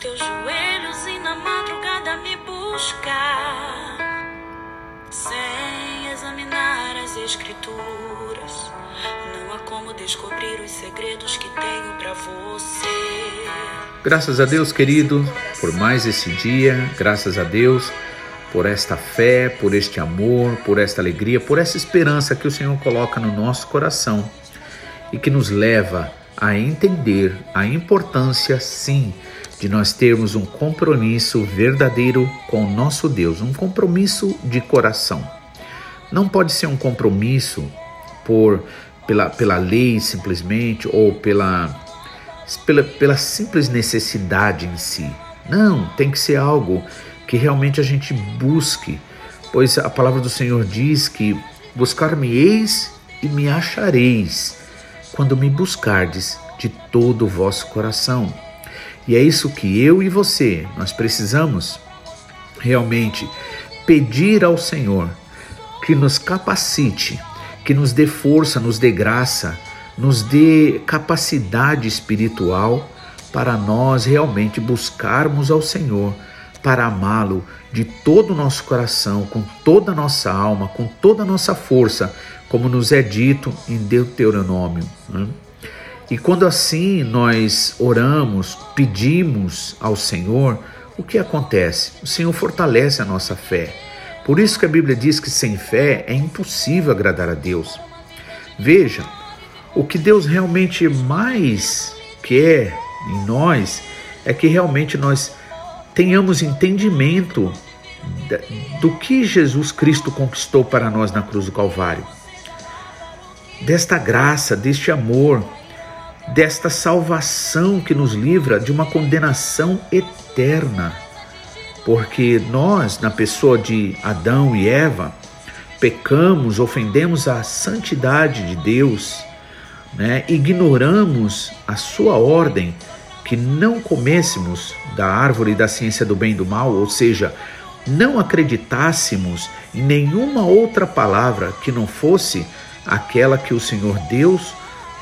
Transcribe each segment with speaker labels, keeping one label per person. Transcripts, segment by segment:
Speaker 1: teus joelhos e na madrugada me buscar. Sem examinar as escrituras, não há como descobrir os segredos que tenho para você.
Speaker 2: Graças a Deus, querido, por mais esse dia, graças a Deus por esta fé, por este amor, por esta alegria, por essa esperança que o Senhor coloca no nosso coração e que nos leva a entender a importância, sim, de nós termos um compromisso verdadeiro com o nosso Deus, um compromisso de coração. Não pode ser um compromisso por pela, pela lei simplesmente ou pela, pela, pela simples necessidade em si. Não, tem que ser algo que realmente a gente busque, pois a palavra do Senhor diz que buscar-me-eis e me achareis quando me buscardes de todo o vosso coração. E é isso que eu e você nós precisamos realmente pedir ao Senhor que nos capacite, que nos dê força, nos dê graça, nos dê capacidade espiritual para nós realmente buscarmos ao Senhor para amá-lo de todo o nosso coração, com toda a nossa alma, com toda a nossa força, como nos é dito em Deuteronômio. Né? E quando assim nós oramos, pedimos ao Senhor, o que acontece? O Senhor fortalece a nossa fé. Por isso que a Bíblia diz que sem fé é impossível agradar a Deus. Veja, o que Deus realmente mais quer em nós é que realmente nós tenhamos entendimento do que Jesus Cristo conquistou para nós na cruz do Calvário. Desta graça, deste amor, desta salvação que nos livra de uma condenação eterna. Porque nós, na pessoa de Adão e Eva, pecamos, ofendemos a santidade de Deus, né? ignoramos a sua ordem que não comêssemos da árvore da ciência do bem e do mal, ou seja, não acreditássemos em nenhuma outra palavra que não fosse aquela que o Senhor Deus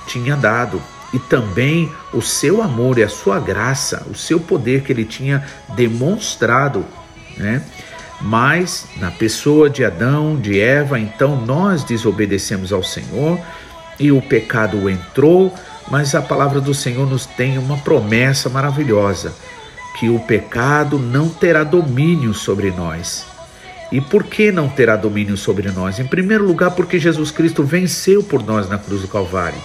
Speaker 2: tinha dado, e também o seu amor e a sua graça, o seu poder que ele tinha demonstrado, né? Mas na pessoa de Adão, de Eva, então nós desobedecemos ao Senhor e o pecado entrou, mas a palavra do Senhor nos tem uma promessa maravilhosa: que o pecado não terá domínio sobre nós. E por que não terá domínio sobre nós? Em primeiro lugar, porque Jesus Cristo venceu por nós na cruz do Calvário.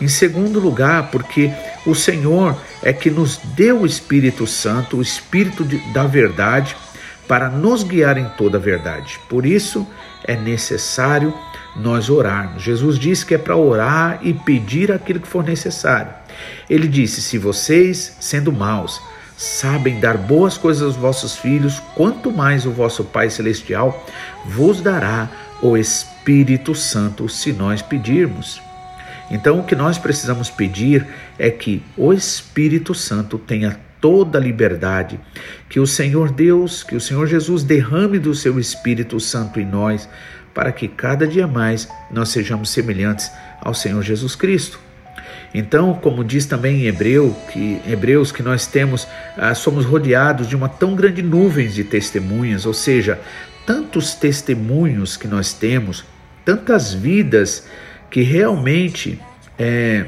Speaker 2: Em segundo lugar, porque o Senhor é que nos deu o Espírito Santo, o Espírito de, da verdade, para nos guiar em toda a verdade. Por isso é necessário nós orarmos. Jesus disse que é para orar e pedir aquilo que for necessário. Ele disse: Se vocês, sendo maus, sabem dar boas coisas aos vossos filhos, quanto mais o vosso Pai Celestial vos dará o Espírito Santo se nós pedirmos. Então, o que nós precisamos pedir é que o Espírito Santo tenha toda a liberdade, que o Senhor Deus, que o Senhor Jesus derrame do seu Espírito Santo em nós, para que cada dia mais nós sejamos semelhantes ao Senhor Jesus Cristo. Então, como diz também em Hebreu, que, Hebreus, que nós temos, ah, somos rodeados de uma tão grande nuvem de testemunhas, ou seja, tantos testemunhos que nós temos, tantas vidas que realmente é,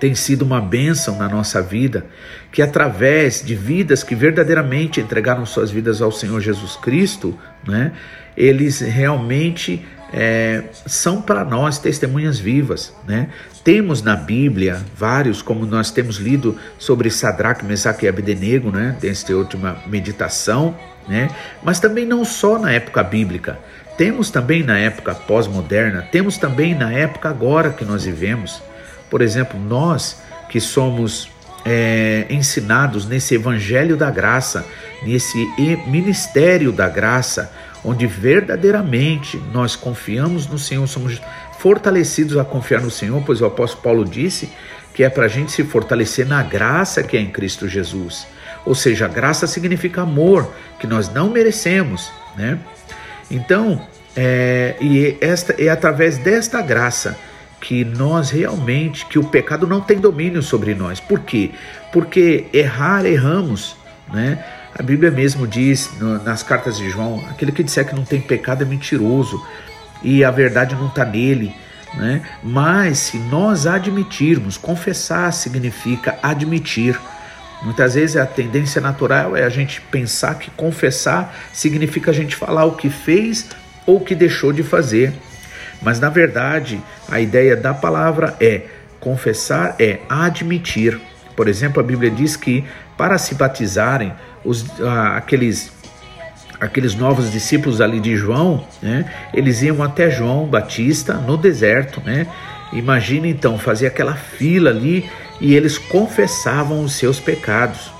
Speaker 2: tem sido uma bênção na nossa vida, que através de vidas que verdadeiramente entregaram suas vidas ao Senhor Jesus Cristo, né, eles realmente é, são para nós testemunhas vivas. Né? Temos na Bíblia vários, como nós temos lido sobre Sadraque, Mesaque e Abdenego, né? desta última meditação, né? mas também não só na época bíblica. Temos também na época pós-moderna, temos também na época agora que nós vivemos. Por exemplo, nós que somos é, ensinados nesse evangelho da graça, nesse ministério da graça, onde verdadeiramente nós confiamos no Senhor, somos fortalecidos a confiar no Senhor, pois o apóstolo Paulo disse que é para a gente se fortalecer na graça que é em Cristo Jesus. Ou seja, graça significa amor, que nós não merecemos, né? Então, é, e esta, é através desta graça que nós realmente, que o pecado não tem domínio sobre nós. Por quê? Porque errar, erramos, né? A Bíblia mesmo diz no, nas cartas de João: aquele que disser que não tem pecado é mentiroso e a verdade não está nele. Né? Mas se nós admitirmos, confessar significa admitir. Muitas vezes a tendência natural é a gente pensar que confessar significa a gente falar o que fez ou o que deixou de fazer. Mas na verdade, a ideia da palavra é confessar é admitir. Por exemplo, a Bíblia diz que para se batizarem, os, ah, aqueles aqueles novos discípulos ali de João, né, eles iam até João Batista no deserto, né? Imagina então fazer aquela fila ali e eles confessavam os seus pecados.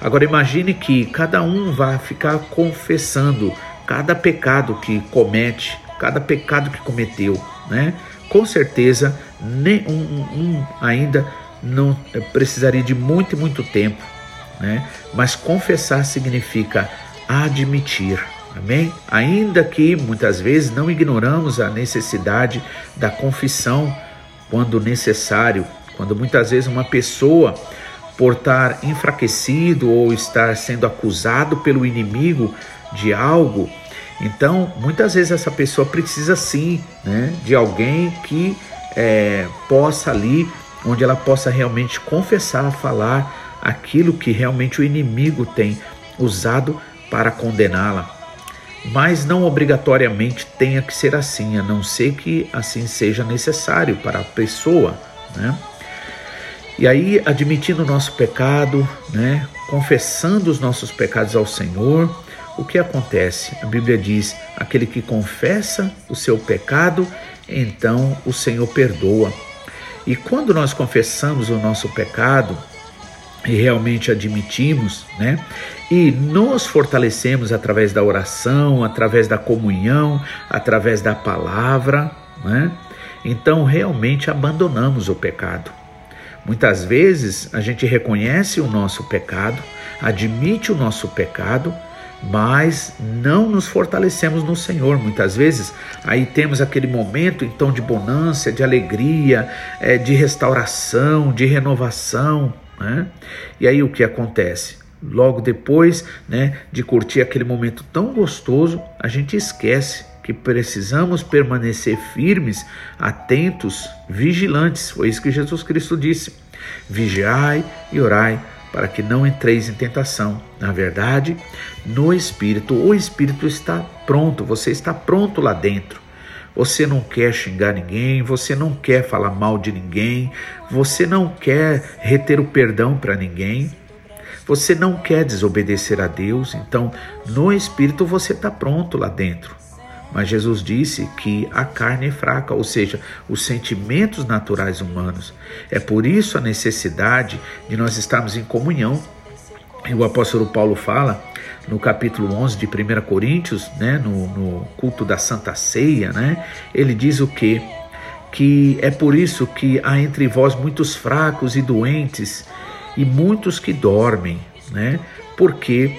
Speaker 2: Agora imagine que cada um vai ficar confessando cada pecado que comete, cada pecado que cometeu, né? Com certeza, nem um, um ainda não precisaria de muito muito tempo, né? Mas confessar significa admitir. Amém? Ainda que muitas vezes não ignoramos a necessidade da confissão quando necessário, quando muitas vezes uma pessoa por estar enfraquecido ou estar sendo acusado pelo inimigo de algo, então muitas vezes essa pessoa precisa sim né, de alguém que é, possa ali, onde ela possa realmente confessar, falar aquilo que realmente o inimigo tem usado para condená-la. Mas não obrigatoriamente tenha que ser assim, a não ser que assim seja necessário para a pessoa, né? E aí, admitindo o nosso pecado, né, confessando os nossos pecados ao Senhor, o que acontece? A Bíblia diz: aquele que confessa o seu pecado, então o Senhor perdoa. E quando nós confessamos o nosso pecado, e realmente admitimos, né? E nos fortalecemos através da oração, através da comunhão, através da palavra, né? Então realmente abandonamos o pecado. Muitas vezes a gente reconhece o nosso pecado, admite o nosso pecado, mas não nos fortalecemos no Senhor. Muitas vezes aí temos aquele momento então de bonança, de alegria, é, de restauração, de renovação, né? E aí o que acontece? Logo depois né, de curtir aquele momento tão gostoso, a gente esquece que precisamos permanecer firmes, atentos, vigilantes. Foi isso que Jesus Cristo disse: vigiai e orai para que não entreis em tentação. Na verdade, no espírito, o espírito está pronto, você está pronto lá dentro. Você não quer xingar ninguém, você não quer falar mal de ninguém, você não quer reter o perdão para ninguém, você não quer desobedecer a Deus, então no espírito você está pronto lá dentro. Mas Jesus disse que a carne é fraca, ou seja, os sentimentos naturais humanos. É por isso a necessidade de nós estarmos em comunhão. E o apóstolo Paulo fala no capítulo 11 de 1 Coríntios, né, no, no culto da Santa Ceia, né, ele diz o que? Que é por isso que há entre vós muitos fracos e doentes e muitos que dormem, né? Porque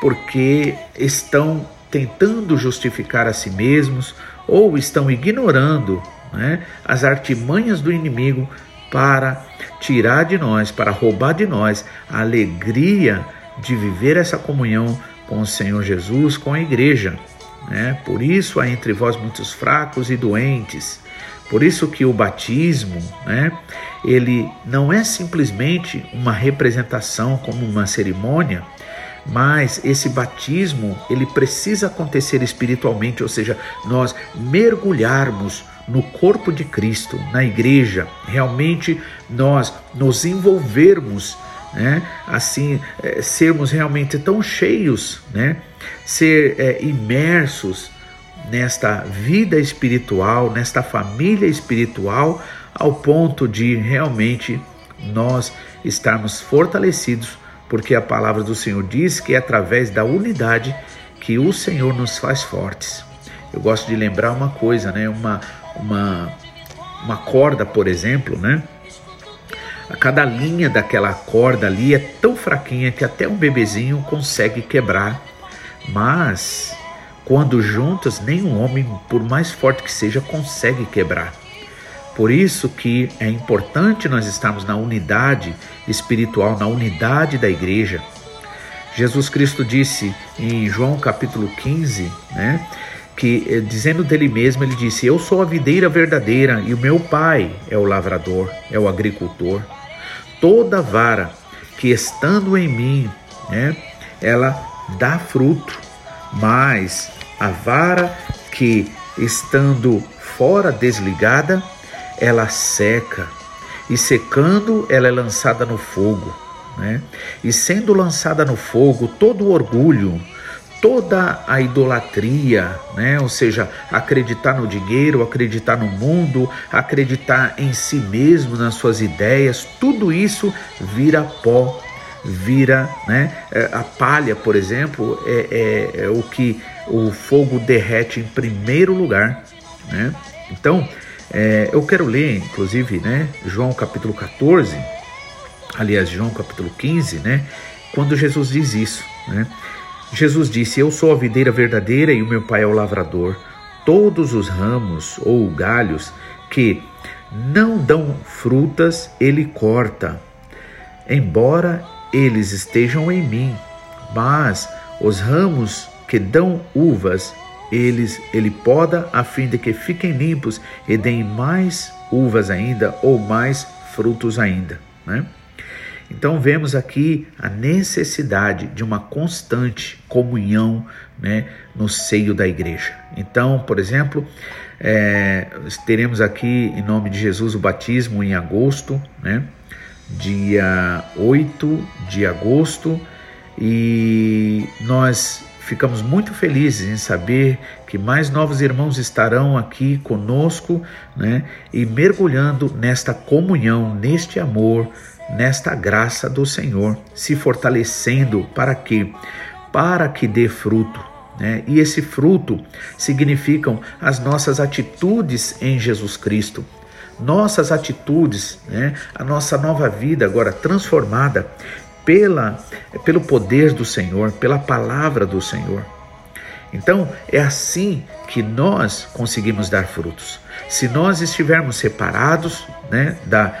Speaker 2: porque estão tentando justificar a si mesmos ou estão ignorando né, as artimanhas do inimigo para tirar de nós, para roubar de nós a alegria de viver essa comunhão com o Senhor Jesus, com a igreja. Né? Por isso há entre vós muitos fracos e doentes. Por isso que o batismo, né, ele não é simplesmente uma representação como uma cerimônia, mas esse batismo, ele precisa acontecer espiritualmente, ou seja, nós mergulharmos no corpo de Cristo, na igreja, realmente nós nos envolvermos né? Assim, é, sermos realmente tão cheios, né? Ser é, imersos nesta vida espiritual, nesta família espiritual, ao ponto de realmente nós estarmos fortalecidos, porque a palavra do Senhor diz que é através da unidade que o Senhor nos faz fortes. Eu gosto de lembrar uma coisa, né? Uma, uma, uma corda, por exemplo, né? A cada linha daquela corda ali é tão fraquinha que até um bebezinho consegue quebrar. Mas quando juntas, nenhum homem, por mais forte que seja, consegue quebrar. Por isso que é importante nós estarmos na unidade espiritual, na unidade da igreja. Jesus Cristo disse em João capítulo 15, né, que eh, dizendo dele mesmo, ele disse: Eu sou a videira verdadeira e o meu pai é o lavrador, é o agricultor. Toda vara que estando em mim, né, ela dá fruto, mas a vara que estando fora desligada, ela seca, e secando, ela é lançada no fogo. Né? E sendo lançada no fogo, todo o orgulho, toda a idolatria, né? ou seja, acreditar no dinheiro, acreditar no mundo, acreditar em si mesmo, nas suas ideias, tudo isso vira pó, vira né? É, a palha, por exemplo, é, é, é o que o fogo derrete em primeiro lugar. Né? Então, é, eu quero ler, inclusive, né, João capítulo 14, aliás, João capítulo 15, né, quando Jesus diz isso. Né? Jesus disse: Eu sou a videira verdadeira e o meu pai é o lavrador. Todos os ramos ou galhos que não dão frutas, ele corta, embora eles estejam em mim. Mas os ramos que dão uvas, eles ele poda a fim de que fiquem limpos e deem mais uvas ainda ou mais frutos ainda, né? Então vemos aqui a necessidade de uma constante comunhão né, no seio da igreja. Então, por exemplo, é, teremos aqui em nome de Jesus o batismo em agosto, né, dia 8 de agosto, e nós ficamos muito felizes em saber que mais novos irmãos estarão aqui conosco né, e mergulhando nesta comunhão, neste amor, nesta graça do Senhor, se fortalecendo para que para que dê fruto, né? E esse fruto significam as nossas atitudes em Jesus Cristo. Nossas atitudes, né? a nossa nova vida agora transformada pela, pelo poder do Senhor, pela palavra do Senhor. Então, é assim que nós conseguimos dar frutos. Se nós estivermos separados né, da,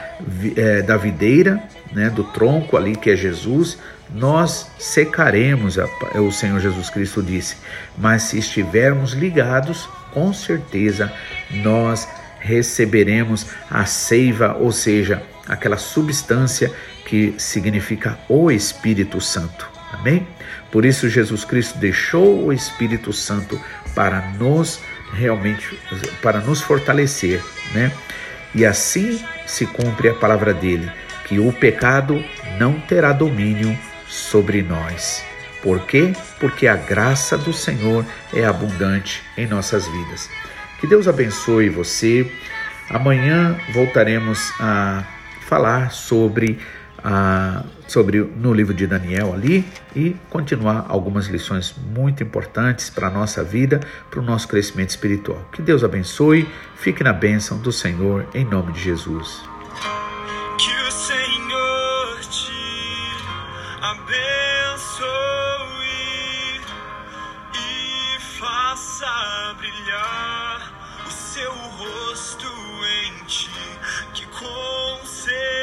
Speaker 2: é, da videira, né, do tronco ali que é Jesus, nós secaremos, o Senhor Jesus Cristo disse. Mas se estivermos ligados, com certeza nós receberemos a seiva, ou seja, aquela substância que significa o Espírito Santo. Amém? Por isso Jesus Cristo deixou o Espírito Santo para nos realmente para nos fortalecer, né? E assim se cumpre a palavra dele, que o pecado não terá domínio sobre nós. Por quê? Porque a graça do Senhor é abundante em nossas vidas. Que Deus abençoe você. Amanhã voltaremos a falar sobre ah, sobre no livro de Daniel ali e continuar algumas lições muito importantes para a nossa vida, para o nosso crescimento espiritual. Que Deus abençoe, fique na bênção do Senhor, em nome de Jesus.
Speaker 3: Que o Senhor te abençoe e faça brilhar o seu rosto em ti, que conceda